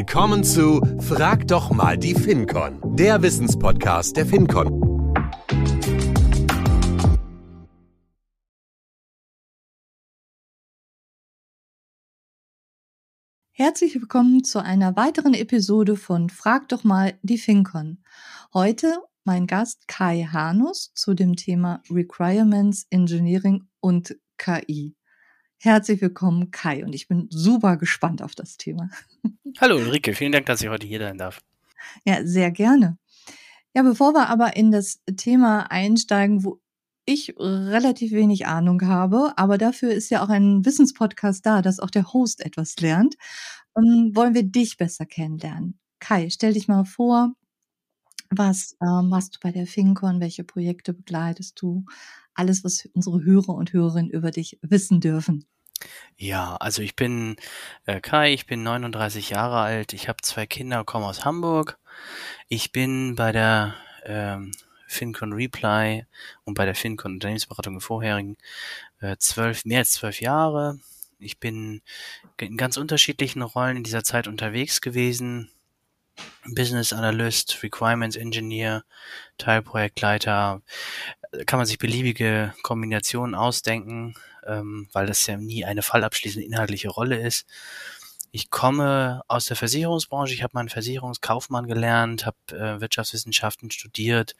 Willkommen zu Frag doch mal die FinCon, der Wissenspodcast der FinCon. Herzlich willkommen zu einer weiteren Episode von Frag doch mal die FinCon. Heute mein Gast Kai Hanus zu dem Thema Requirements Engineering und KI. Herzlich willkommen, Kai, und ich bin super gespannt auf das Thema. Hallo Ulrike, vielen Dank, dass ich heute hier sein darf. Ja, sehr gerne. Ja, bevor wir aber in das Thema einsteigen, wo ich relativ wenig Ahnung habe, aber dafür ist ja auch ein Wissenspodcast da, dass auch der Host etwas lernt, ähm, wollen wir dich besser kennenlernen. Kai, stell dich mal vor, was äh, machst du bei der FinCon, welche Projekte begleitest du? Alles, was unsere Hörer und Hörerinnen über dich wissen dürfen. Ja, also ich bin äh, Kai, ich bin 39 Jahre alt, ich habe zwei Kinder, komme aus Hamburg. Ich bin bei der ähm, FinCon Reply und bei der FinCon Unternehmensberatung im vorherigen äh, zwölf, mehr als zwölf Jahre. Ich bin in ganz unterschiedlichen Rollen in dieser Zeit unterwegs gewesen. Business Analyst, Requirements Engineer, Teilprojektleiter, kann man sich beliebige Kombinationen ausdenken, ähm, weil das ja nie eine fallabschließende inhaltliche Rolle ist. Ich komme aus der Versicherungsbranche, ich habe meinen Versicherungskaufmann gelernt, habe äh, Wirtschaftswissenschaften studiert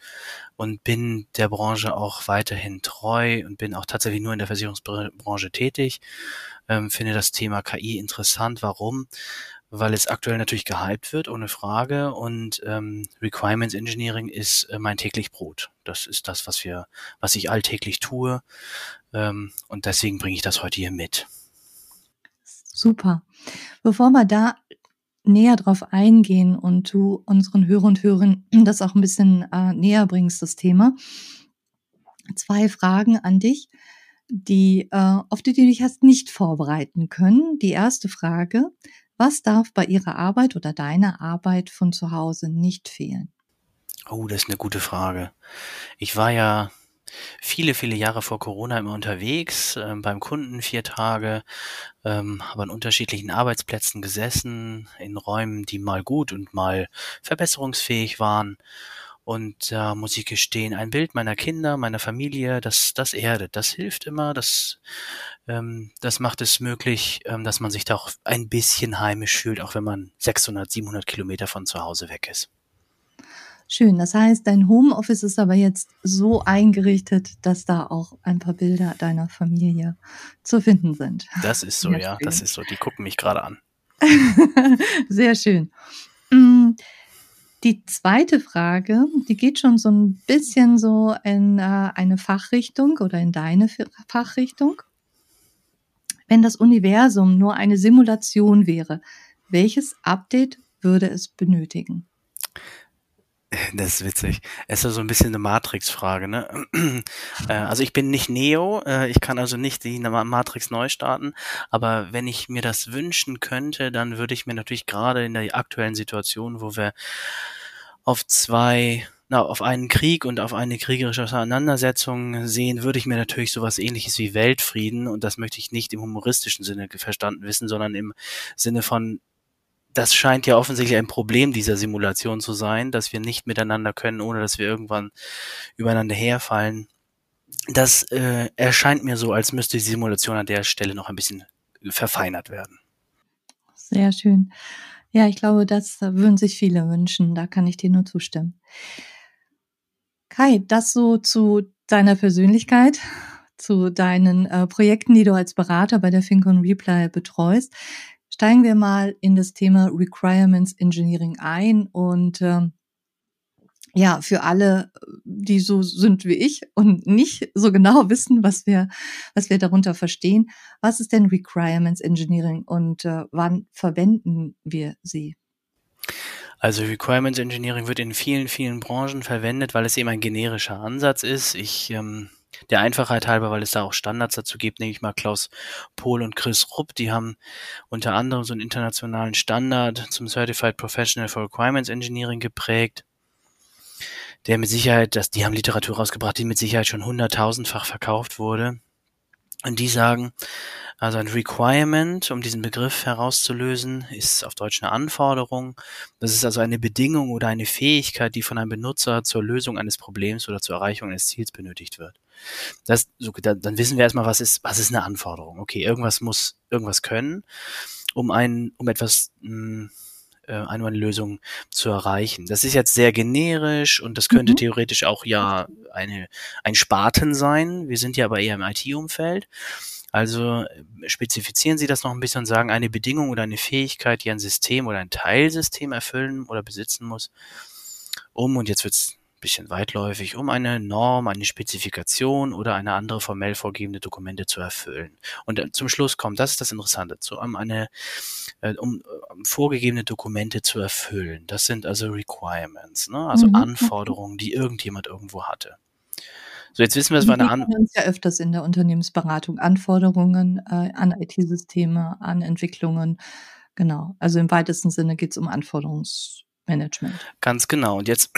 und bin der Branche auch weiterhin treu und bin auch tatsächlich nur in der Versicherungsbranche tätig. Ähm, finde das Thema KI interessant. Warum? Weil es aktuell natürlich gehypt wird, ohne Frage. Und ähm, Requirements Engineering ist äh, mein täglich Brot. Das ist das, was wir, was ich alltäglich tue. Ähm, und deswegen bringe ich das heute hier mit. Super. Bevor wir da näher drauf eingehen und du unseren Hörer und Hörern das auch ein bisschen äh, näher bringst, das Thema, zwei Fragen an dich, die, äh, auf die du dich hast nicht vorbereiten können. Die erste Frage, was darf bei Ihrer Arbeit oder deiner Arbeit von zu Hause nicht fehlen? Oh, das ist eine gute Frage. Ich war ja viele, viele Jahre vor Corona immer unterwegs, äh, beim Kunden vier Tage, ähm, habe an unterschiedlichen Arbeitsplätzen gesessen, in Räumen, die mal gut und mal verbesserungsfähig waren. Und da äh, muss ich gestehen, ein Bild meiner Kinder, meiner Familie, das, das erdet, das hilft immer, das, ähm, das macht es möglich, ähm, dass man sich da auch ein bisschen heimisch fühlt, auch wenn man 600, 700 Kilometer von zu Hause weg ist. Schön. Das heißt, dein Homeoffice ist aber jetzt so eingerichtet, dass da auch ein paar Bilder deiner Familie zu finden sind. Das ist so, ja, das ist so. Die gucken mich gerade an. Sehr schön. Die zweite Frage, die geht schon so ein bisschen so in äh, eine Fachrichtung oder in deine Fachrichtung. Wenn das Universum nur eine Simulation wäre, welches Update würde es benötigen? Das ist witzig. Es ist so ein bisschen eine Matrix-Frage, ne? Äh, also ich bin nicht Neo, äh, ich kann also nicht die Matrix neu starten, aber wenn ich mir das wünschen könnte, dann würde ich mir natürlich gerade in der aktuellen Situation, wo wir auf zwei, na, auf einen Krieg und auf eine kriegerische Auseinandersetzung sehen, würde ich mir natürlich sowas ähnliches wie Weltfrieden, und das möchte ich nicht im humoristischen Sinne verstanden wissen, sondern im Sinne von das scheint ja offensichtlich ein Problem dieser Simulation zu sein, dass wir nicht miteinander können, ohne dass wir irgendwann übereinander herfallen. Das äh, erscheint mir so, als müsste die Simulation an der Stelle noch ein bisschen verfeinert werden. Sehr schön. Ja, ich glaube, das würden sich viele wünschen. Da kann ich dir nur zustimmen. Kai, das so zu deiner Persönlichkeit, zu deinen äh, Projekten, die du als Berater bei der FinCon Reply betreust. Steigen wir mal in das Thema Requirements Engineering ein und ähm, ja, für alle, die so sind wie ich und nicht so genau wissen, was wir, was wir darunter verstehen. Was ist denn Requirements Engineering und äh, wann verwenden wir sie? Also Requirements Engineering wird in vielen, vielen Branchen verwendet, weil es eben ein generischer Ansatz ist. Ich ähm, der Einfachheit halber, weil es da auch Standards dazu gibt, nehme ich mal Klaus Pohl und Chris Rupp, die haben unter anderem so einen internationalen Standard zum Certified Professional for Requirements Engineering geprägt, der mit Sicherheit, dass die haben Literatur rausgebracht, die mit Sicherheit schon hunderttausendfach verkauft wurde. Und die sagen, also ein Requirement, um diesen Begriff herauszulösen, ist auf Deutsch eine Anforderung. Das ist also eine Bedingung oder eine Fähigkeit, die von einem Benutzer zur Lösung eines Problems oder zur Erreichung eines Ziels benötigt wird. Das, so, dann, dann wissen wir erstmal, was ist, was ist eine Anforderung. Okay, irgendwas muss irgendwas können, um ein, um etwas mh, hm, äh, eine Lösung zu erreichen. Das ist jetzt sehr generisch und das könnte mhm. theoretisch auch ja eine, ein Spaten sein. Wir sind ja aber eher im IT-Umfeld. Also spezifizieren Sie das noch ein bisschen und sagen, eine Bedingung oder eine Fähigkeit, die ein System oder ein Teilsystem erfüllen oder besitzen muss, um, und jetzt wird's bisschen weitläufig, um eine Norm, eine Spezifikation oder eine andere formell vorgegebene Dokumente zu erfüllen. Und zum Schluss kommt, das ist das Interessante, zu, um eine, äh, um, um vorgegebene Dokumente zu erfüllen. Das sind also Requirements, ne? also mhm. Anforderungen, die irgendjemand irgendwo hatte. So, jetzt wissen wir, es war eine Anforderung. ja öfters in der Unternehmensberatung Anforderungen äh, an IT-Systeme, an Entwicklungen. Genau. Also im weitesten Sinne geht es um Anforderungsmanagement. Ganz genau. Und jetzt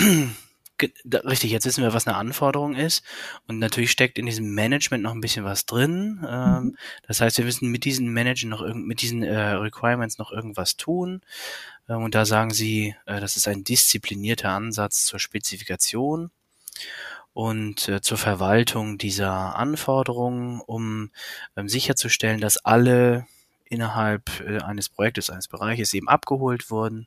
richtig, jetzt wissen wir, was eine Anforderung ist. Und natürlich steckt in diesem Management noch ein bisschen was drin. Ähm, mhm. Das heißt, wir müssen mit diesen Managen noch mit diesen äh, Requirements noch irgendwas tun. Ähm, und da sagen sie, äh, das ist ein disziplinierter Ansatz zur Spezifikation und äh, zur Verwaltung dieser Anforderungen, um ähm, sicherzustellen, dass alle innerhalb äh, eines Projektes, eines Bereiches eben abgeholt wurden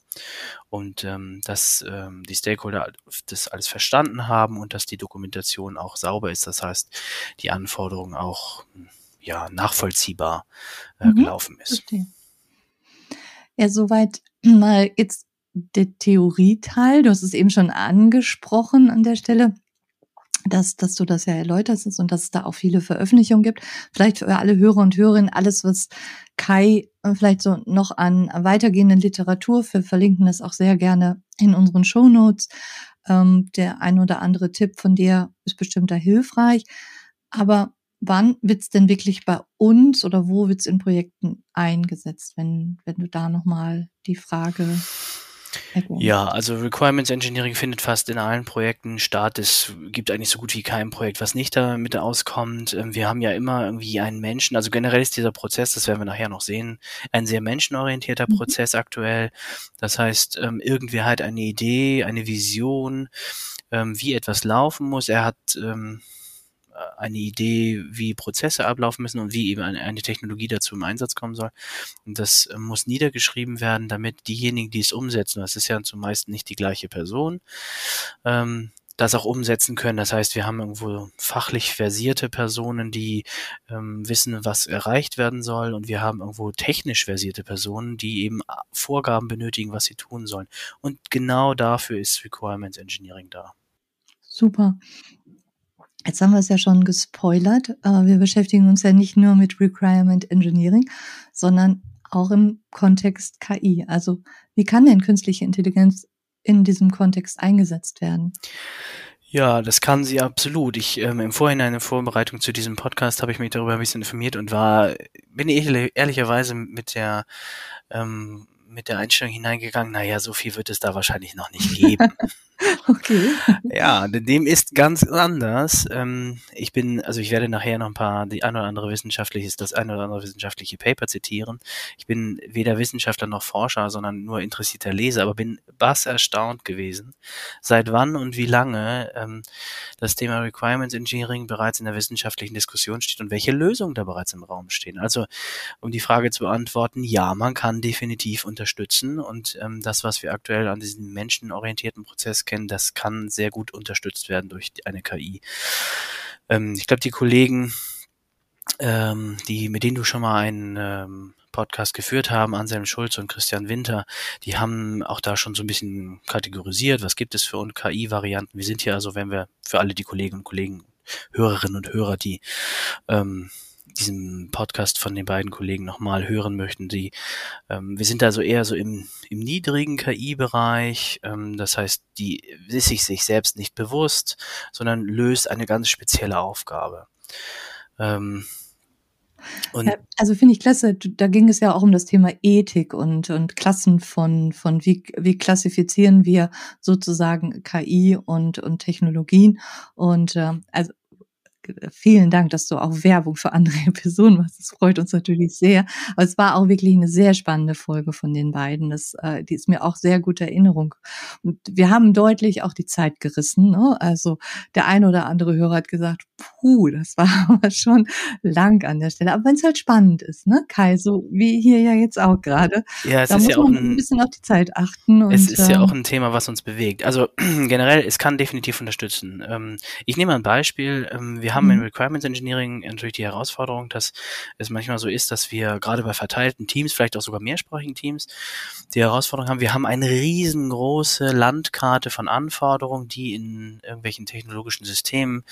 und ähm, dass ähm, die Stakeholder das alles verstanden haben und dass die Dokumentation auch sauber ist. Das heißt, die Anforderung auch ja nachvollziehbar äh, mhm, gelaufen ist. Verstehe. Ja, soweit mal jetzt der Theorieteil. Du hast es eben schon angesprochen an der Stelle dass, dass du das ja erläuterst und dass es da auch viele Veröffentlichungen gibt. Vielleicht für alle Hörer und Hörerinnen alles, was Kai äh, vielleicht so noch an weitergehenden Literatur, wir verlinken das auch sehr gerne in unseren Show Notes. Ähm, der ein oder andere Tipp von dir ist bestimmt da hilfreich. Aber wann wird's denn wirklich bei uns oder wo wird's in Projekten eingesetzt, wenn, wenn du da nochmal die Frage ja, also Requirements Engineering findet fast in allen Projekten statt. Es gibt eigentlich so gut wie kein Projekt, was nicht damit auskommt. Ähm, wir haben ja immer irgendwie einen Menschen, also generell ist dieser Prozess, das werden wir nachher noch sehen, ein sehr menschenorientierter mhm. Prozess aktuell. Das heißt, ähm, irgendwer hat eine Idee, eine Vision, ähm, wie etwas laufen muss. Er hat eine Idee, wie Prozesse ablaufen müssen und wie eben eine, Technologie dazu im Einsatz kommen soll. Und das äh, muss niedergeschrieben werden, damit diejenigen, die es umsetzen, das ist ja zumeist nicht die gleiche Person, ähm, das auch umsetzen können. Das heißt, wir haben irgendwo fachlich versierte Personen, die ähm, wissen, was erreicht werden soll, und wir haben irgendwo technisch versierte Personen, die eben Vorgaben benötigen, was sie tun sollen. Und genau dafür ist Requirements Engineering da. Super. Jetzt haben wir es ja schon gespoilert. Äh, wir beschäftigen uns ja nicht nur mit Requirement Engineering, sondern auch im Kontext KI. Also wie kann denn künstliche Intelligenz in diesem Kontext eingesetzt werden? Ja, das kann sie absolut. Ich ähm, im Vorhinein in Vorbereitung zu diesem Podcast habe ich mich darüber ein bisschen informiert und war bin ehrlicherweise mit der ähm, mit der Einstellung hineingegangen, naja, so viel wird es da wahrscheinlich noch nicht geben. okay. Ja, dem ist ganz anders. Ähm, ich bin, also ich werde nachher noch ein paar, die ein oder andere wissenschaftliches, das ein oder andere wissenschaftliche Paper zitieren. Ich bin weder Wissenschaftler noch Forscher, sondern nur interessierter Leser, aber bin bass erstaunt gewesen, seit wann und wie lange ähm, das Thema Requirements Engineering bereits in der wissenschaftlichen Diskussion steht und welche Lösungen da bereits im Raum stehen. Also, um die Frage zu beantworten, ja, man kann definitiv unterstützen und ähm, das, was wir aktuell an diesem menschenorientierten Prozess kennen, das kann sehr gut unterstützt werden durch eine KI. Ähm, ich glaube, die Kollegen, ähm, die, mit denen du schon mal einen ähm, Podcast geführt haben, Anselm Schulz und Christian Winter, die haben auch da schon so ein bisschen kategorisiert, was gibt es für KI-Varianten. Wir sind hier also, wenn wir für alle die Kolleginnen und Kollegen, Hörerinnen und Hörer, die ähm, diesen Podcast von den beiden Kollegen nochmal hören möchten, die ähm, wir sind also eher so im, im niedrigen KI-Bereich, ähm, das heißt, die ist sich sich selbst nicht bewusst, sondern löst eine ganz spezielle Aufgabe. Ähm, und also finde ich klasse, da ging es ja auch um das Thema Ethik und, und Klassen von, von wie, wie klassifizieren wir sozusagen KI und, und Technologien. Und äh, also vielen Dank, dass du auch Werbung für andere Personen machst. Das freut uns natürlich sehr. Aber es war auch wirklich eine sehr spannende Folge von den beiden. Das, äh, die ist mir auch sehr gute Erinnerung. Und wir haben deutlich auch die Zeit gerissen. Ne? Also der eine oder andere Hörer hat gesagt, puh, das war aber schon lang an der Stelle. Aber wenn es halt spannend ist, ne, Kai, so wie hier ja jetzt auch gerade. Ja, es da ist muss ja auch man ein, ein bisschen auf die Zeit achten. Und, es ist ja ähm, auch ein Thema, was uns bewegt. Also generell, es kann definitiv unterstützen. Ähm, ich nehme ein Beispiel. Ähm, wir haben Mhm. im Requirements Engineering natürlich die Herausforderung, dass es manchmal so ist, dass wir gerade bei verteilten Teams, vielleicht auch sogar mehrsprachigen Teams, die Herausforderung haben, wir haben eine riesengroße Landkarte von Anforderungen, die in irgendwelchen technologischen Systemen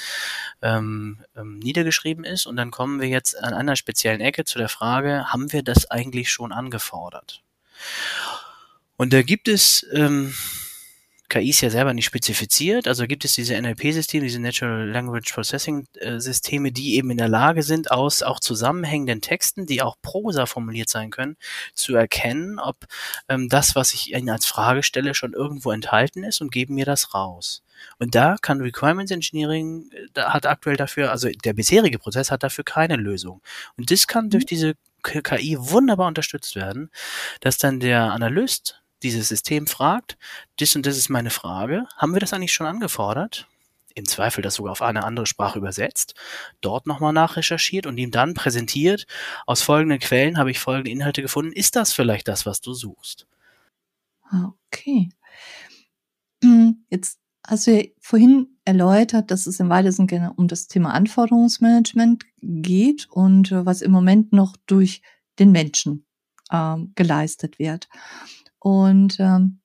ähm, ähm, niedergeschrieben ist. Und dann kommen wir jetzt an einer speziellen Ecke zu der Frage, haben wir das eigentlich schon angefordert? Und da gibt es, ähm, KI ist ja selber nicht spezifiziert, also gibt es diese NLP-Systeme, diese Natural Language Processing-Systeme, die eben in der Lage sind, aus auch zusammenhängenden Texten, die auch Prosa formuliert sein können, zu erkennen, ob ähm, das, was ich ihnen als Frage stelle, schon irgendwo enthalten ist und geben mir das raus. Und da kann Requirements Engineering, äh, da hat aktuell dafür, also der bisherige Prozess hat dafür keine Lösung. Und das kann durch diese K- KI wunderbar unterstützt werden, dass dann der Analyst dieses System fragt, das und das ist meine Frage, haben wir das eigentlich schon angefordert? Im Zweifel das sogar auf eine andere Sprache übersetzt, dort nochmal nachrecherchiert und ihm dann präsentiert, aus folgenden Quellen habe ich folgende Inhalte gefunden, ist das vielleicht das, was du suchst? Ah, Okay. Hm, Jetzt hast du ja vorhin erläutert, dass es im weitesten Sinne um das Thema Anforderungsmanagement geht und äh, was im Moment noch durch den Menschen ähm, geleistet wird. Und ähm,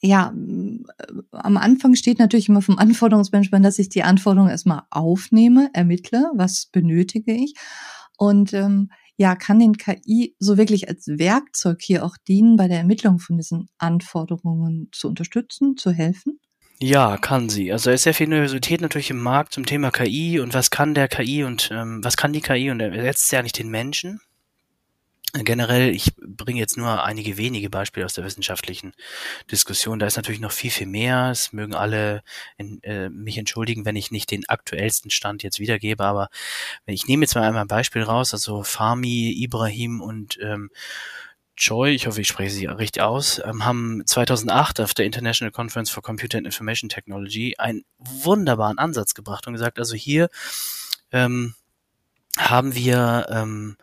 ja, am Anfang steht natürlich immer vom Anforderungsmanagement, dass ich die Anforderungen erstmal aufnehme, ermittle, was benötige ich. Und ähm, ja, kann den KI so wirklich als Werkzeug hier auch dienen, bei der Ermittlung von diesen Anforderungen zu unterstützen, zu helfen? Ja, kann sie. Also es ist sehr viel Nervosität natürlich im Markt zum Thema KI und was kann der KI und ähm, was kann die KI und ersetzt ja nicht den Menschen. Generell, ich bringe jetzt nur einige wenige Beispiele aus der wissenschaftlichen Diskussion. Da ist natürlich noch viel, viel mehr. Es mögen alle in, äh, mich entschuldigen, wenn ich nicht den aktuellsten Stand jetzt wiedergebe. Aber ich nehme jetzt mal einmal ein Beispiel raus, also Fahmi, Ibrahim und ähm, Choi, ich hoffe, ich spreche sie richtig aus, ähm, haben 2008 auf der International Conference for Computer and Information Technology einen wunderbaren Ansatz gebracht und gesagt, also hier ähm, haben wir ähm,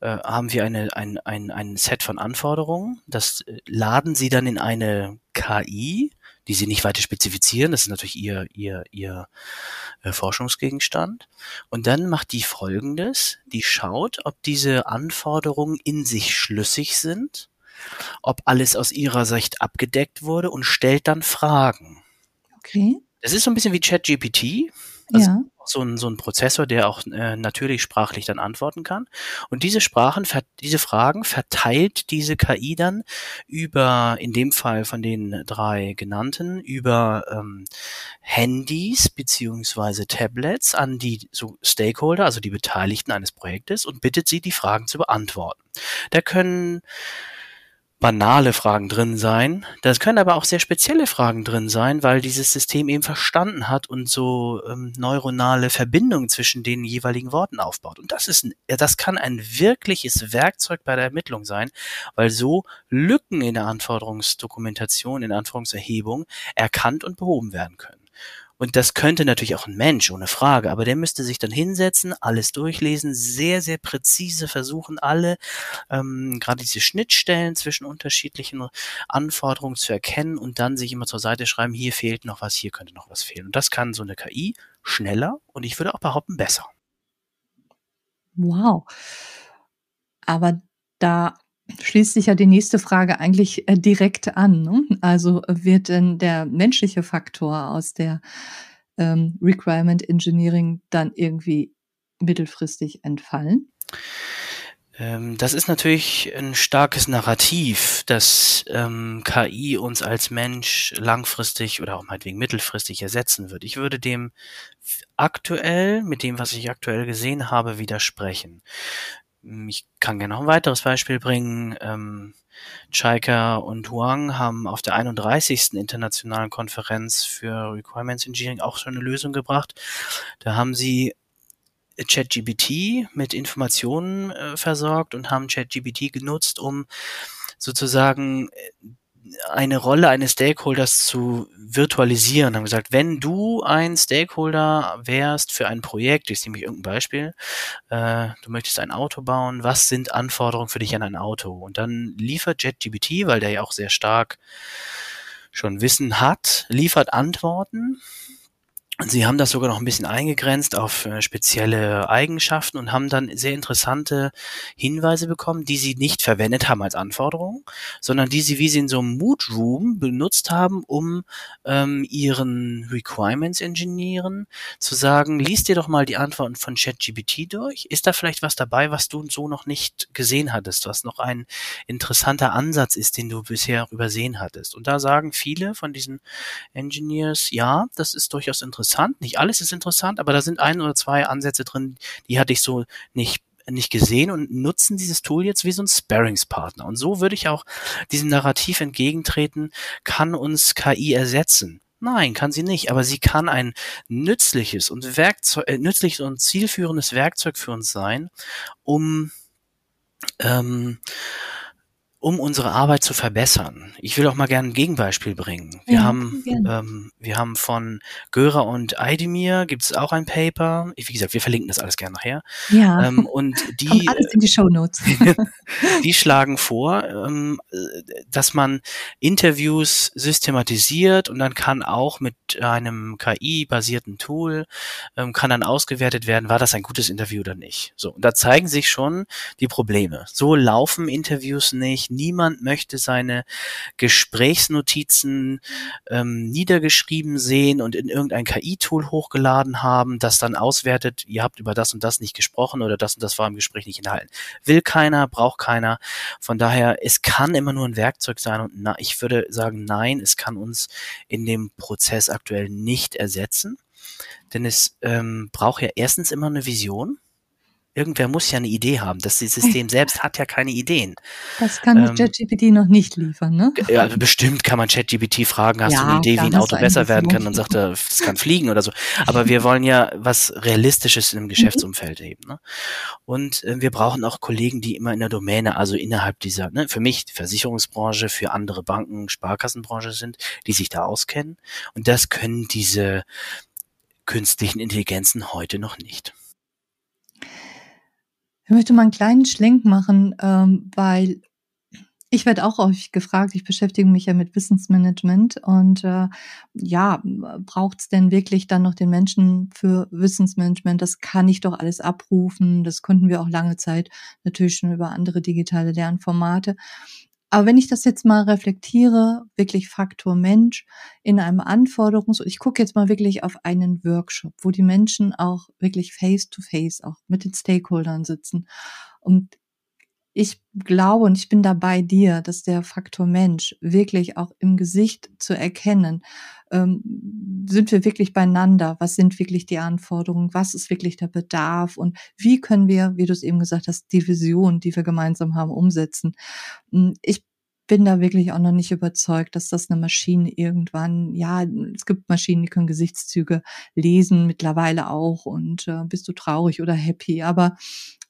äh, haben wir eine, ein, ein, ein Set von Anforderungen. Das äh, laden Sie dann in eine KI, die Sie nicht weiter spezifizieren. Das ist natürlich Ihr, Ihr, Ihr äh, Forschungsgegenstand. Und dann macht die Folgendes. Die schaut, ob diese Anforderungen in sich schlüssig sind, ob alles aus ihrer Sicht abgedeckt wurde und stellt dann Fragen. Okay. Das ist so ein bisschen wie ChatGPT. Also ja. So ein, so ein Prozessor, der auch äh, natürlich sprachlich dann antworten kann. Und diese Sprachen, diese Fragen verteilt diese KI dann über, in dem Fall von den drei genannten, über ähm, Handys beziehungsweise Tablets an die so Stakeholder, also die Beteiligten eines Projektes und bittet sie, die Fragen zu beantworten. Da können banale Fragen drin sein. Das können aber auch sehr spezielle Fragen drin sein, weil dieses System eben verstanden hat und so ähm, neuronale Verbindungen zwischen den jeweiligen Worten aufbaut. Und das ist, ein, das kann ein wirkliches Werkzeug bei der Ermittlung sein, weil so Lücken in der Anforderungsdokumentation, in der Anforderungserhebung erkannt und behoben werden können. Und das könnte natürlich auch ein Mensch, ohne Frage, aber der müsste sich dann hinsetzen, alles durchlesen, sehr, sehr präzise versuchen, alle ähm, gerade diese Schnittstellen zwischen unterschiedlichen Anforderungen zu erkennen und dann sich immer zur Seite schreiben, hier fehlt noch was, hier könnte noch was fehlen. Und das kann so eine KI schneller und ich würde auch behaupten besser. Wow. Aber da schließt sich ja die nächste Frage eigentlich äh, direkt an. Ne? Also wird denn der menschliche Faktor aus der ähm, Requirement Engineering dann irgendwie mittelfristig entfallen? Ähm, das ist natürlich ein starkes Narrativ, dass ähm, KI uns als Mensch langfristig oder auch meinetwegen mittelfristig ersetzen wird. Ich würde dem aktuell, mit dem, was ich aktuell gesehen habe, widersprechen. Ich kann gerne noch ein weiteres Beispiel bringen. Ähm, Chaika und Huang haben auf der 31. internationalen Konferenz für Requirements Engineering auch schon eine Lösung gebracht. Da haben sie ChatGPT mit Informationen äh, versorgt und haben ChatGPT genutzt, um sozusagen äh, eine Rolle eines Stakeholders zu virtualisieren. Haben gesagt, wenn du ein Stakeholder wärst für ein Projekt, ich nehme ich irgendein Beispiel, äh, du möchtest ein Auto bauen, was sind Anforderungen für dich an ein Auto? Und dann liefert JetGPT, weil der ja auch sehr stark schon Wissen hat, liefert Antworten Sie haben das sogar noch ein bisschen eingegrenzt auf äh, spezielle Eigenschaften und haben dann sehr interessante Hinweise bekommen, die Sie nicht verwendet haben als Anforderung, sondern die Sie, wie Sie in so einem Mood Room benutzt haben, um ähm, Ihren Requirements Engineeren zu sagen, liest dir doch mal die Antworten von ChatGPT durch. Ist da vielleicht was dabei, was du so noch nicht gesehen hattest, was noch ein interessanter Ansatz ist, den du bisher übersehen hattest? Und da sagen viele von diesen Engineers, ja, das ist durchaus interessant interessant. Nicht alles ist interessant, aber da sind ein oder zwei Ansätze drin, die hatte ich so nicht nicht gesehen und nutzen dieses Tool jetzt wie so ein Sparringspartner. Und so würde ich auch diesem Narrativ entgegentreten, kann uns KI ersetzen. Nein, kann sie nicht, aber sie kann ein nützliches und Werkzeug, äh, nützliches und zielführendes Werkzeug für uns sein, um ähm, um unsere Arbeit zu verbessern. Ich will auch mal gerne ein Gegenbeispiel bringen. Wir Ja, haben, ähm, wir haben von Görer und Eidemir gibt es auch ein Paper. Wie gesagt, wir verlinken das alles gerne nachher. Ja, Ähm, und kommt die, alles in die Shownotes. die schlagen vor, ähm, äh, dass man Interviews systematisiert und dann kann auch mit einem KI-basierten Tool ähm, kann dann ausgewertet werden, war das ein gutes Interview oder nicht. So, und da zeigen sich schon die Probleme. So laufen Interviews nicht. Niemand möchte seine Gesprächsnotizen ähm, niedergeschrieben sehen und in irgendein KI-Tool hochgeladen haben, das dann auswertet, ihr habt über das und das nicht gesprochen oder das und das war im Gespräch nicht enthalten. Will keiner, braucht keiner. Von daher, es kann immer nur ein Werkzeug sein und na, ich würde sagen, nein, es kann uns in dem Prozess aktuell nicht ersetzen, denn es ähm, braucht ja erstens immer eine Vision. Irgendwer muss ja eine Idee haben. Das System selbst hat ja keine Ideen. Das kann Ähm, ChatGPT noch nicht liefern, ne? Ja, also bestimmt kann man ChatGPT fragen, hast du Ja, eine Idee, wie ein Auto du besser werden kann? Dann sagt er, es kann fliegen oder so. Aber wir wollen ja was Realistisches im Geschäftsumfeld eben. Ne? Und äh, wir brauchen auch Kollegen, die immer in der Domäne, also innerhalb dieser, ne, für mich die Versicherungsbranche, für andere Banken, Sparkassenbranche sind, die sich da auskennen. Und das können diese künstlichen Intelligenzen heute noch nicht. Ich möchte mal einen kleinen Schlenk machen, ähm, weil ich werde auch häufig gefragt, ich beschäftige mich ja mit Wissensmanagement und äh, ja, braucht es denn wirklich dann noch den Menschen für Wissensmanagement? Das kann ich doch alles abrufen. Das konnten wir auch lange Zeit natürlich schon über andere digitale Lernformate. Aber wenn ich das jetzt mal reflektiere, wirklich Faktor Mensch in einem Anforderungs- ich gucke jetzt mal wirklich auf einen Workshop, wo die Menschen auch wirklich face to face auch mit den Stakeholdern sitzen. Und ich glaube und ich bin da bei dir, dass der Faktor Mensch wirklich auch im Gesicht zu erkennen, ähm, sind wir wirklich beieinander? Was sind wirklich die Anforderungen? Was ist wirklich der Bedarf? Und wie können wir, wie du es eben gesagt hast, die Vision, die wir gemeinsam haben, umsetzen? Hm, Ich bin da wirklich auch noch nicht überzeugt, dass das eine Maschine irgendwann, ja, es gibt Maschinen, die können Gesichtszüge lesen, mittlerweile auch. Und äh, bist du traurig oder happy? Aber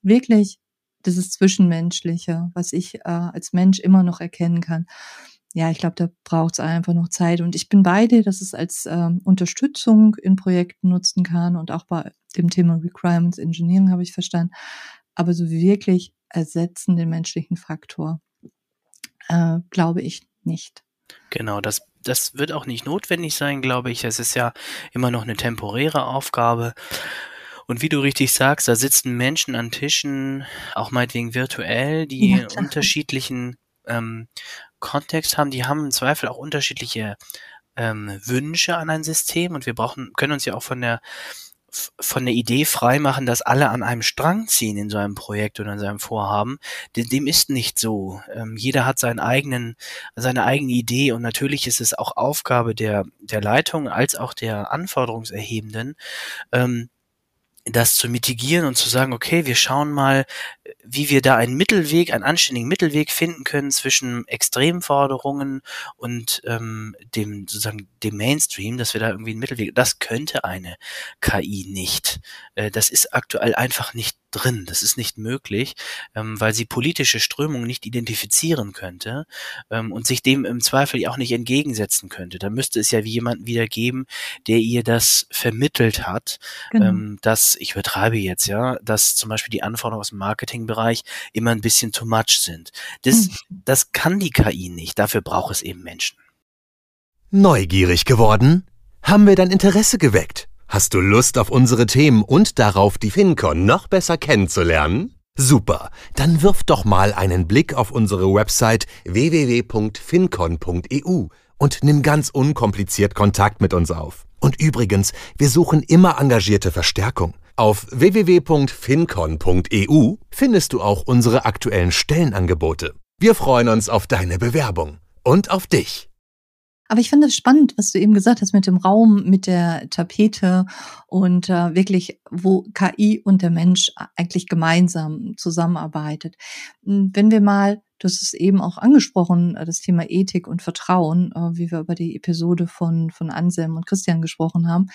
wirklich dieses Zwischenmenschliche, was ich äh, als Mensch immer noch erkennen kann. Ja, ich glaube, da braucht es einfach noch Zeit. Und ich bin bei dir, dass es als ähm, Unterstützung in Projekten nutzen kann und auch bei dem Thema Requirements Engineering habe ich verstanden. Aber so wirklich ersetzen den menschlichen Faktor, äh, glaube ich nicht. Genau, das, das wird auch nicht notwendig sein, glaube ich. Es ist ja immer noch eine temporäre Aufgabe. Und wie du richtig sagst, da sitzen Menschen an Tischen, auch meinetwegen virtuell, die Ja, unterschiedlichen ähm, Kontext haben, die haben im Zweifel auch unterschiedliche ähm, Wünsche an ein System und wir brauchen, können uns ja auch von der von der Idee freimachen, dass alle an einem Strang ziehen in so einem Projekt oder in seinem Vorhaben. Dem, dem ist nicht so. Ähm, jeder hat seinen eigenen, seine eigene Idee und natürlich ist es auch Aufgabe der, der Leitung als auch der Anforderungserhebenden, ähm, das zu mitigieren und zu sagen, okay, wir schauen mal, wie wir da einen Mittelweg, einen anständigen Mittelweg finden können zwischen Extremforderungen und ähm, dem sozusagen dem Mainstream, dass wir da irgendwie einen Mittelweg. Das könnte eine KI nicht. Äh, das ist aktuell einfach nicht drin. Das ist nicht möglich, ähm, weil sie politische Strömungen nicht identifizieren könnte ähm, und sich dem im Zweifel auch nicht entgegensetzen könnte. Da müsste es ja wie jemanden wieder geben, der ihr das vermittelt hat, genau. ähm, dass, ich übertreibe jetzt, ja, dass zum Beispiel die Anforderungen aus dem Marketingbereich immer ein bisschen too much sind. Das, mhm. das kann die KI nicht. Dafür braucht es eben Menschen. Neugierig geworden? Haben wir dein Interesse geweckt? Hast du Lust auf unsere Themen und darauf, die FinCon noch besser kennenzulernen? Super, dann wirf doch mal einen Blick auf unsere Website www.fincon.eu und nimm ganz unkompliziert Kontakt mit uns auf. Und übrigens, wir suchen immer engagierte Verstärkung. Auf www.fincon.eu findest du auch unsere aktuellen Stellenangebote. Wir freuen uns auf deine Bewerbung und auf dich. Aber ich finde es spannend, was du eben gesagt hast mit dem Raum, mit der Tapete und äh, wirklich, wo KI und der Mensch eigentlich gemeinsam zusammenarbeitet. Hm, wenn wir mal, hast es eben auch angesprochen, äh, das Thema Ethik und Vertrauen, äh, wie wir über die Episode von, von Anselm und Christian gesprochen haben.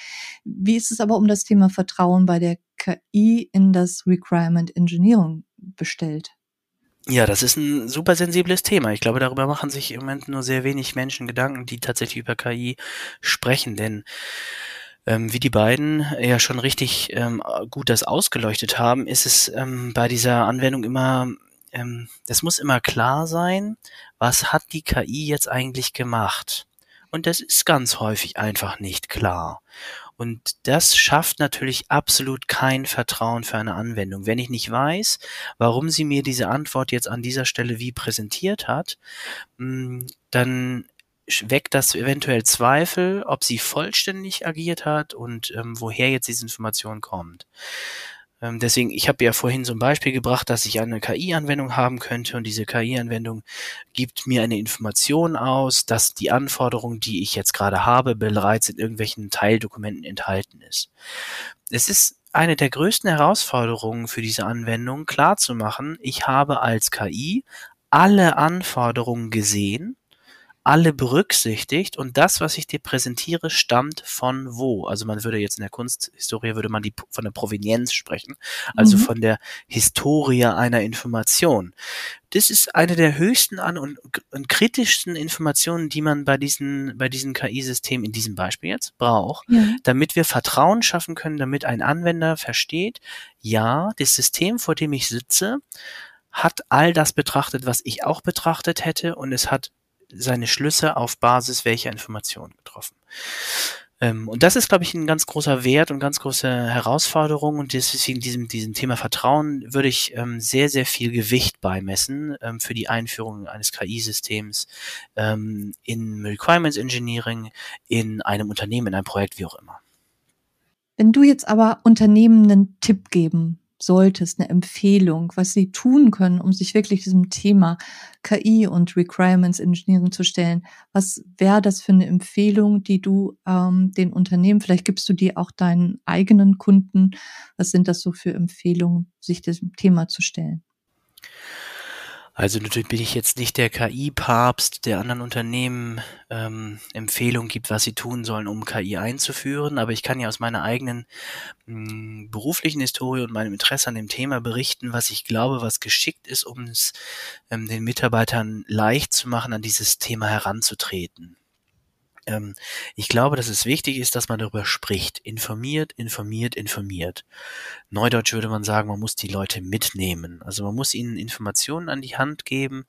Wie ist es aber um das Thema Vertrauen bei der KI in das Requirement Engineering bestellt? Ja, das ist ein super sensibles Thema. Ich glaube, darüber machen sich im Moment nur sehr wenig Menschen Gedanken, die tatsächlich über KI sprechen, denn ähm, wie die beiden ja schon richtig ähm, gut das ausgeleuchtet haben, ist es ähm, bei dieser Anwendung immer, ähm, das muss immer klar sein, was hat die KI jetzt eigentlich gemacht? Und das ist ganz häufig einfach nicht klar. Und das schafft natürlich absolut kein Vertrauen für eine Anwendung. Wenn ich nicht weiß, warum sie mir diese Antwort jetzt an dieser Stelle wie präsentiert hat, mm, dann weckt das eventuell Zweifel, ob sie vollständig agiert hat und ähm, woher jetzt diese Information kommt. Ähm, deswegen, ich habe ja vorhin so ein Beispiel gebracht, dass ich eine KI-Anwendung haben könnte und diese KI-Anwendung gibt mir eine Information aus, dass die Anforderung, die ich jetzt gerade habe, bereits in irgendwelchen Teildokumenten enthalten ist. Es ist eine der größten Herausforderungen für diese Anwendung, klarzumachen, ich habe als KI alle Anforderungen gesehen alle berücksichtigt und das, was ich dir präsentiere, stammt von wo. Also man würde jetzt in der Kunsthistorie würde man die von der Provenienz sprechen, also mhm. von der Historie einer Information. Das ist eine der höchsten an und, und kritischsten Informationen, die man bei diesen bei diesen KI-Systemen in diesem Beispiel jetzt braucht, ja. damit wir Vertrauen schaffen können, damit ein Anwender versteht, ja, das System, vor dem ich sitze, hat all das betrachtet, was ich auch betrachtet hätte und es hat seine Schlüsse auf Basis welcher Informationen getroffen. Ähm, und das ist, glaube ich, ein ganz großer Wert und ganz große Herausforderung. Und deswegen diesem, diesem Thema Vertrauen würde ich ähm, sehr, sehr viel Gewicht beimessen ähm, für die Einführung eines KI-Systems ähm, in Requirements Engineering, in einem Unternehmen, in einem Projekt, wie auch immer. Wenn du jetzt aber Unternehmen einen Tipp geben solltest, eine Empfehlung, was sie tun können, um sich wirklich diesem Thema KI und Requirements Engineering zu stellen. Was wäre das für eine Empfehlung, die du ähm, den Unternehmen, vielleicht gibst du die auch deinen eigenen Kunden, was sind das so für Empfehlungen, sich diesem Thema zu stellen? Also natürlich bin ich jetzt nicht der KI-Papst, der anderen Unternehmen ähm, Empfehlungen gibt, was sie tun sollen, um KI einzuführen. Aber ich kann ja aus meiner eigenen mh, hm, beruflichen Historie und meinem Interesse an dem Thema berichten, was ich glaube, was geschickt ist, um es ähm, den Mitarbeitern leicht zu machen, an dieses Thema heranzutreten. Ähm, ich glaube, dass es wichtig ist, dass man darüber spricht. Informiert, informiert, informiert. Neudeutsch würde man sagen, man muss die Leute mitnehmen. Also man muss ihnen Informationen an die Hand geben,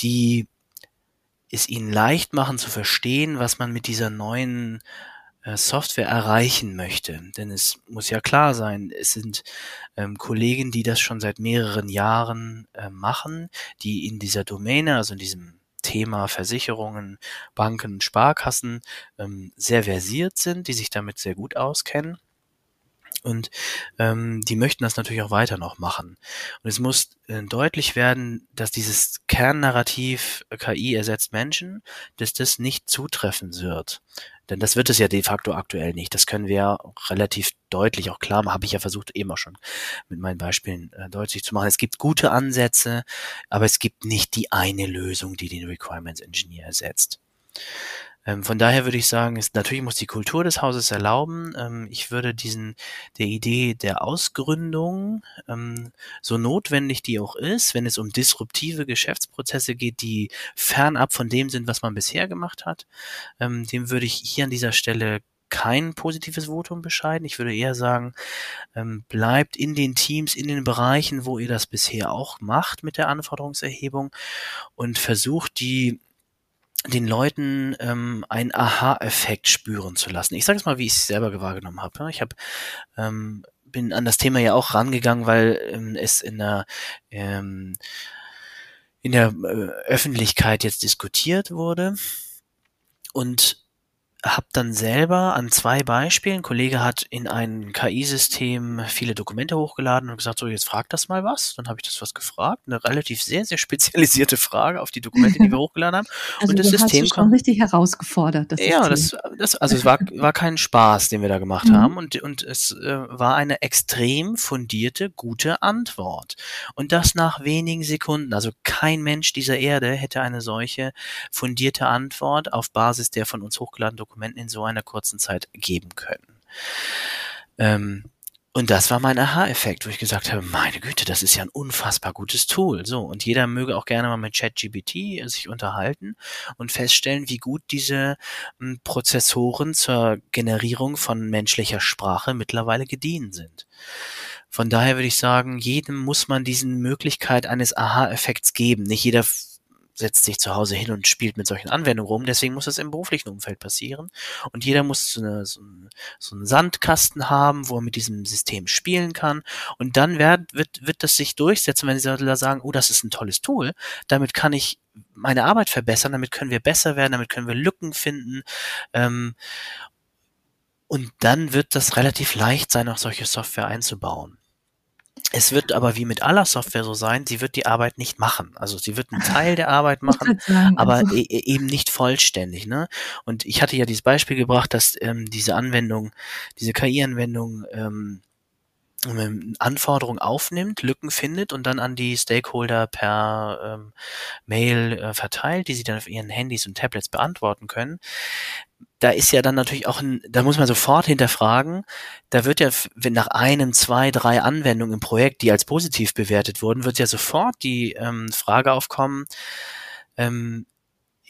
die es ihnen leicht machen zu verstehen, was man mit dieser neuen äh, Software erreichen möchte. Denn es muss ja klar sein, es sind ähm, Kollegen, die das schon seit mehreren Jahren äh, machen, die in dieser Domäne, also in diesem Thema Versicherungen, Banken, Sparkassen ähm, sehr versiert sind, die sich damit sehr gut auskennen. Und ähm, die möchten das natürlich auch weiter noch machen. Und es muss äh, deutlich werden, dass dieses Kernnarrativ äh, KI ersetzt Menschen, dass das nicht zutreffen wird. Denn das wird es ja de facto aktuell nicht. Das können wir ja relativ deutlich auch klar machen. Habe ich ja versucht, eben auch schon mit meinen Beispielen äh, deutlich zu machen. Es gibt gute Ansätze, aber es gibt nicht die eine Lösung, die den Requirements Engineer ersetzt. Ähm, von daher würde ich sagen, ist, natürlich muss die Kultur des Hauses erlauben. Ähm, ich würde diesen, der Idee der Ausgründung, ähm, so notwendig die auch ist, wenn es um disruptive Geschäftsprozesse geht, die fernab von dem sind, was man bisher gemacht hat, ähm, dem würde ich hier an dieser Stelle kein positives Votum bescheiden. Ich würde eher sagen, ähm, bleibt in den Teams, in den Bereichen, wo ihr das bisher auch macht mit der Anforderungserhebung und versucht die den Leuten ähm, einen Aha-Effekt spüren zu lassen. Ich sage es mal, wie ich es selber wahrgenommen habe. Ich habe ähm, bin an das Thema ja auch rangegangen, weil ähm, es in der ähm, in der äh, Öffentlichkeit jetzt diskutiert wurde und habe dann selber an zwei Beispielen, ein Kollege hat in ein KI-System viele Dokumente hochgeladen und gesagt, so jetzt frag das mal was. Dann habe ich das was gefragt, eine relativ sehr, sehr spezialisierte Frage auf die Dokumente, die wir hochgeladen haben. Also und das System hast du schon richtig herausgefordert. Das ja, das, das, also es war, war kein Spaß, den wir da gemacht mhm. haben und, und es äh, war eine extrem fundierte, gute Antwort. Und das nach wenigen Sekunden. Also kein Mensch dieser Erde hätte eine solche fundierte Antwort auf Basis der von uns hochgeladenen Dokumenten in so einer kurzen Zeit geben können. Ähm, und das war mein Aha-Effekt, wo ich gesagt habe, meine Güte, das ist ja ein unfassbar gutes Tool. So, und jeder möge auch gerne mal mit ChatGPT sich unterhalten und feststellen, wie gut diese m, hm, Prozessoren zur Generierung von menschlicher Sprache mittlerweile gediehen sind. Von daher würde ich sagen, jedem muss man diesen Möglichkeit eines Aha-Effekts geben. Nicht jeder setzt sich zu Hause hin und spielt mit solchen Anwendungen rum. Deswegen muss das im beruflichen Umfeld passieren. Und jeder muss so, eine, so, einen, so einen Sandkasten haben, wo er mit diesem System spielen kann. Und dann wird, wird, wird das sich durchsetzen, wenn sie da sagen, oh, das ist ein tolles Tool. Damit kann ich meine Arbeit verbessern, damit können wir besser werden, damit können wir Lücken finden. Ähm, und dann wird das relativ leicht sein, auch solche Software einzubauen. Es wird aber wie mit aller Software so sein, sie wird die Arbeit nicht machen. Also sie wird einen Teil der Arbeit machen, aber also e, e eben nicht vollständig. Ne? Und ich hatte ja dieses Beispiel gebracht, dass ähm, diese Anwendung, diese KI-Anwendung ähm, ähm, Anforderungen aufnimmt, Lücken findet und dann an die Stakeholder per ähm, Mail äh, verteilt, die sie dann auf ihren Handys und Tablets beantworten können. Da ist ja dann natürlich auch ein, da muss man sofort hinterfragen, da wird ja, wenn nach einem, zwei, drei Anwendungen im Projekt, die als positiv bewertet wurden, wird ja sofort die ähm, Frage aufkommen, ähm,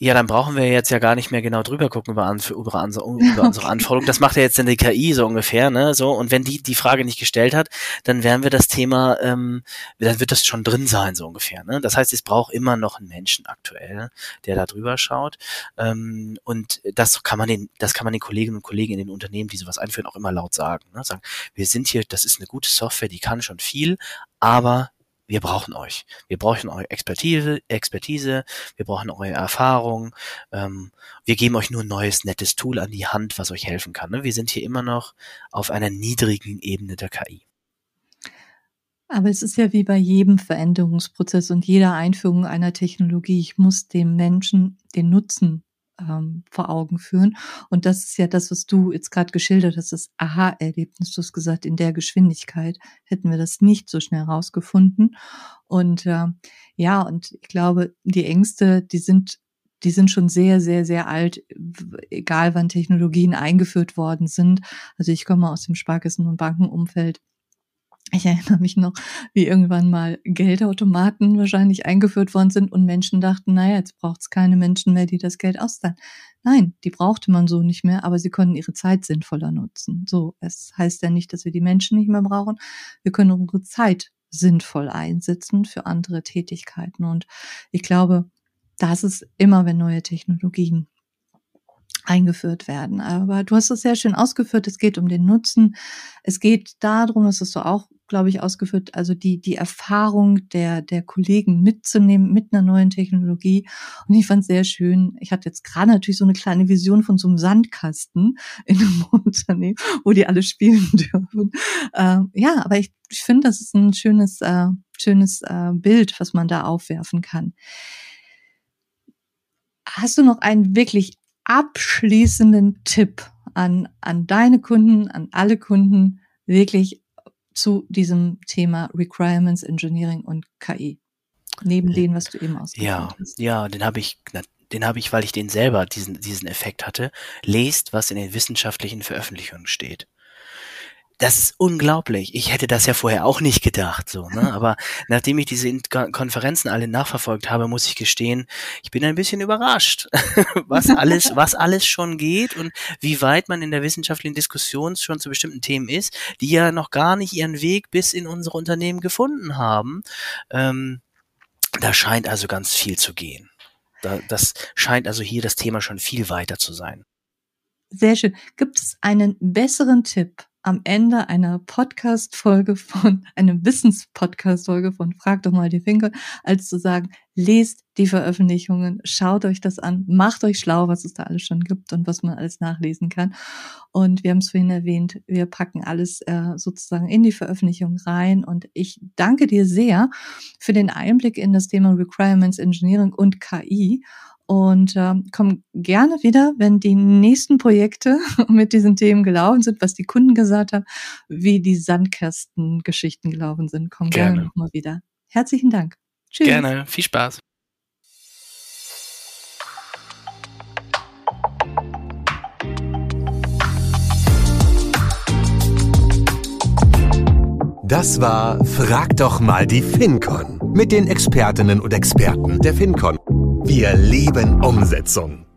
ja, dann brauchen wir jetzt ja gar nicht mehr genau drüber gucken über, über, über unsere Anforderungen. Das macht ja jetzt dann die KI so ungefähr, ne? So, und wenn die die Frage nicht gestellt hat, dann werden wir das Thema, ähm, dann wird das schon drin sein, so ungefähr. Ne? Das heißt, es braucht immer noch einen Menschen aktuell, der da drüber schaut. Ähm, und das kann man den, das kann man den Kolleginnen und Kollegen in den Unternehmen, die sowas einführen, auch immer laut sagen. Ne? Sagen, wir sind hier, das ist eine gute Software, die kann schon viel, aber wir brauchen euch. Wir brauchen eure Expertise, Expertise, wir brauchen eure Erfahrung. Ähm, wir geben euch nur ein neues, nettes Tool an die Hand, was euch helfen kann. Ne? Wir sind hier immer noch auf einer niedrigen Ebene der KI. Aber es ist ja wie bei jedem Veränderungsprozess und jeder Einführung einer Technologie. Ich muss dem Menschen den Nutzen ähm, vor Augen führen. Und das ist ja das, was du jetzt gerade geschildert hast, das Aha-Erlebnis. Du hast gesagt, in der Geschwindigkeit hätten wir das nicht so schnell rausgefunden. Und äh, ja, und ich glaube, die Ängste, die sind die sind schon sehr, sehr, sehr alt, egal wann Technologien eingeführt worden sind. Also ich komme aus dem Sparkassen- und Bankenumfeld. Ich erinnere mich noch, wie irgendwann mal Geldautomaten wahrscheinlich eingeführt worden sind und Menschen dachten, naja, jetzt braucht es keine Menschen mehr, die das Geld auszahlen. Nein, die brauchte man so nicht mehr, aber sie konnten ihre Zeit sinnvoller nutzen. So, es heißt ja nicht, dass wir die Menschen nicht mehr brauchen. Wir können unsere Zeit sinnvoll einsetzen für andere Tätigkeiten. Und ich glaube, das ist immer, wenn neue Technologien eingeführt werden. Aber du hast es sehr schön ausgeführt. Es geht um den Nutzen. Es geht darum, das hast du auch, glaube ich, ausgeführt, also die, die Erfahrung der, der Kollegen mitzunehmen mit einer neuen Technologie. Und ich fand es sehr schön. Ich hatte jetzt gerade natürlich so eine kleine Vision von so einem Sandkasten in einem Unternehmen, wo die alle spielen dürfen. Ähm, ja, aber ich, ich finde, das ist ein schönes, äh, schönes äh, Bild, was man da aufwerfen kann. Hast du noch einen wirklich abschließenden Tipp an, an deine Kunden, an alle Kunden, wirklich zu diesem Thema Requirements Engineering und KI? Neben dem, was du eben ausgeführt ja, hast. Ja, den habe ich, den habe ich, weil ich den selber diesen, diesen Effekt hatte. Lest, was in den wissenschaftlichen Veröffentlichungen steht das ist unglaublich. Ich hätte das ja vorher auch nicht gedacht, so, ne? Aber nachdem ich diese Konferenzen alle nachverfolgt habe, muss ich gestehen, ich bin ein bisschen überrascht, was alles, was alles schon geht und wie weit man in der wissenschaftlichen Diskussion schon zu bestimmten Themen ist, die ja noch gar nicht ihren Weg bis in unsere Unternehmen gefunden haben. Ähm, da scheint also ganz viel zu gehen. Da, das scheint also hier das Thema schon viel weiter zu sein. Sehr schön. Gibt es einen besseren Tipp am Ende einer Podcast-Folge von, einem Wissens-Podcast-Folge von Frag doch mal die Finkel, als zu sagen, lest die Veröffentlichungen, schaut euch das an, macht euch schlau, was es da alles schon gibt und was man alles nachlesen kann. Und wir haben es vorhin erwähnt, wir packen alles äh, sozusagen in die Veröffentlichung rein. Und ich danke dir sehr für den Einblick in das Thema Requirements Engineering und KI und äh, komm gerne wieder, wenn die nächsten Projekte mit diesen Themen gelaufen sind, was die Kunden gesagt haben, wie die Sandkästen-Geschichten gelaufen sind. Komm gerne, gerne nochmal wieder. Herzlichen Dank. Tschüss. Gerne, viel Spaß. Das war Frag doch mal die FinCon mit den Expertinnen und Experten der FinCon. Wir lieben Umsetzung.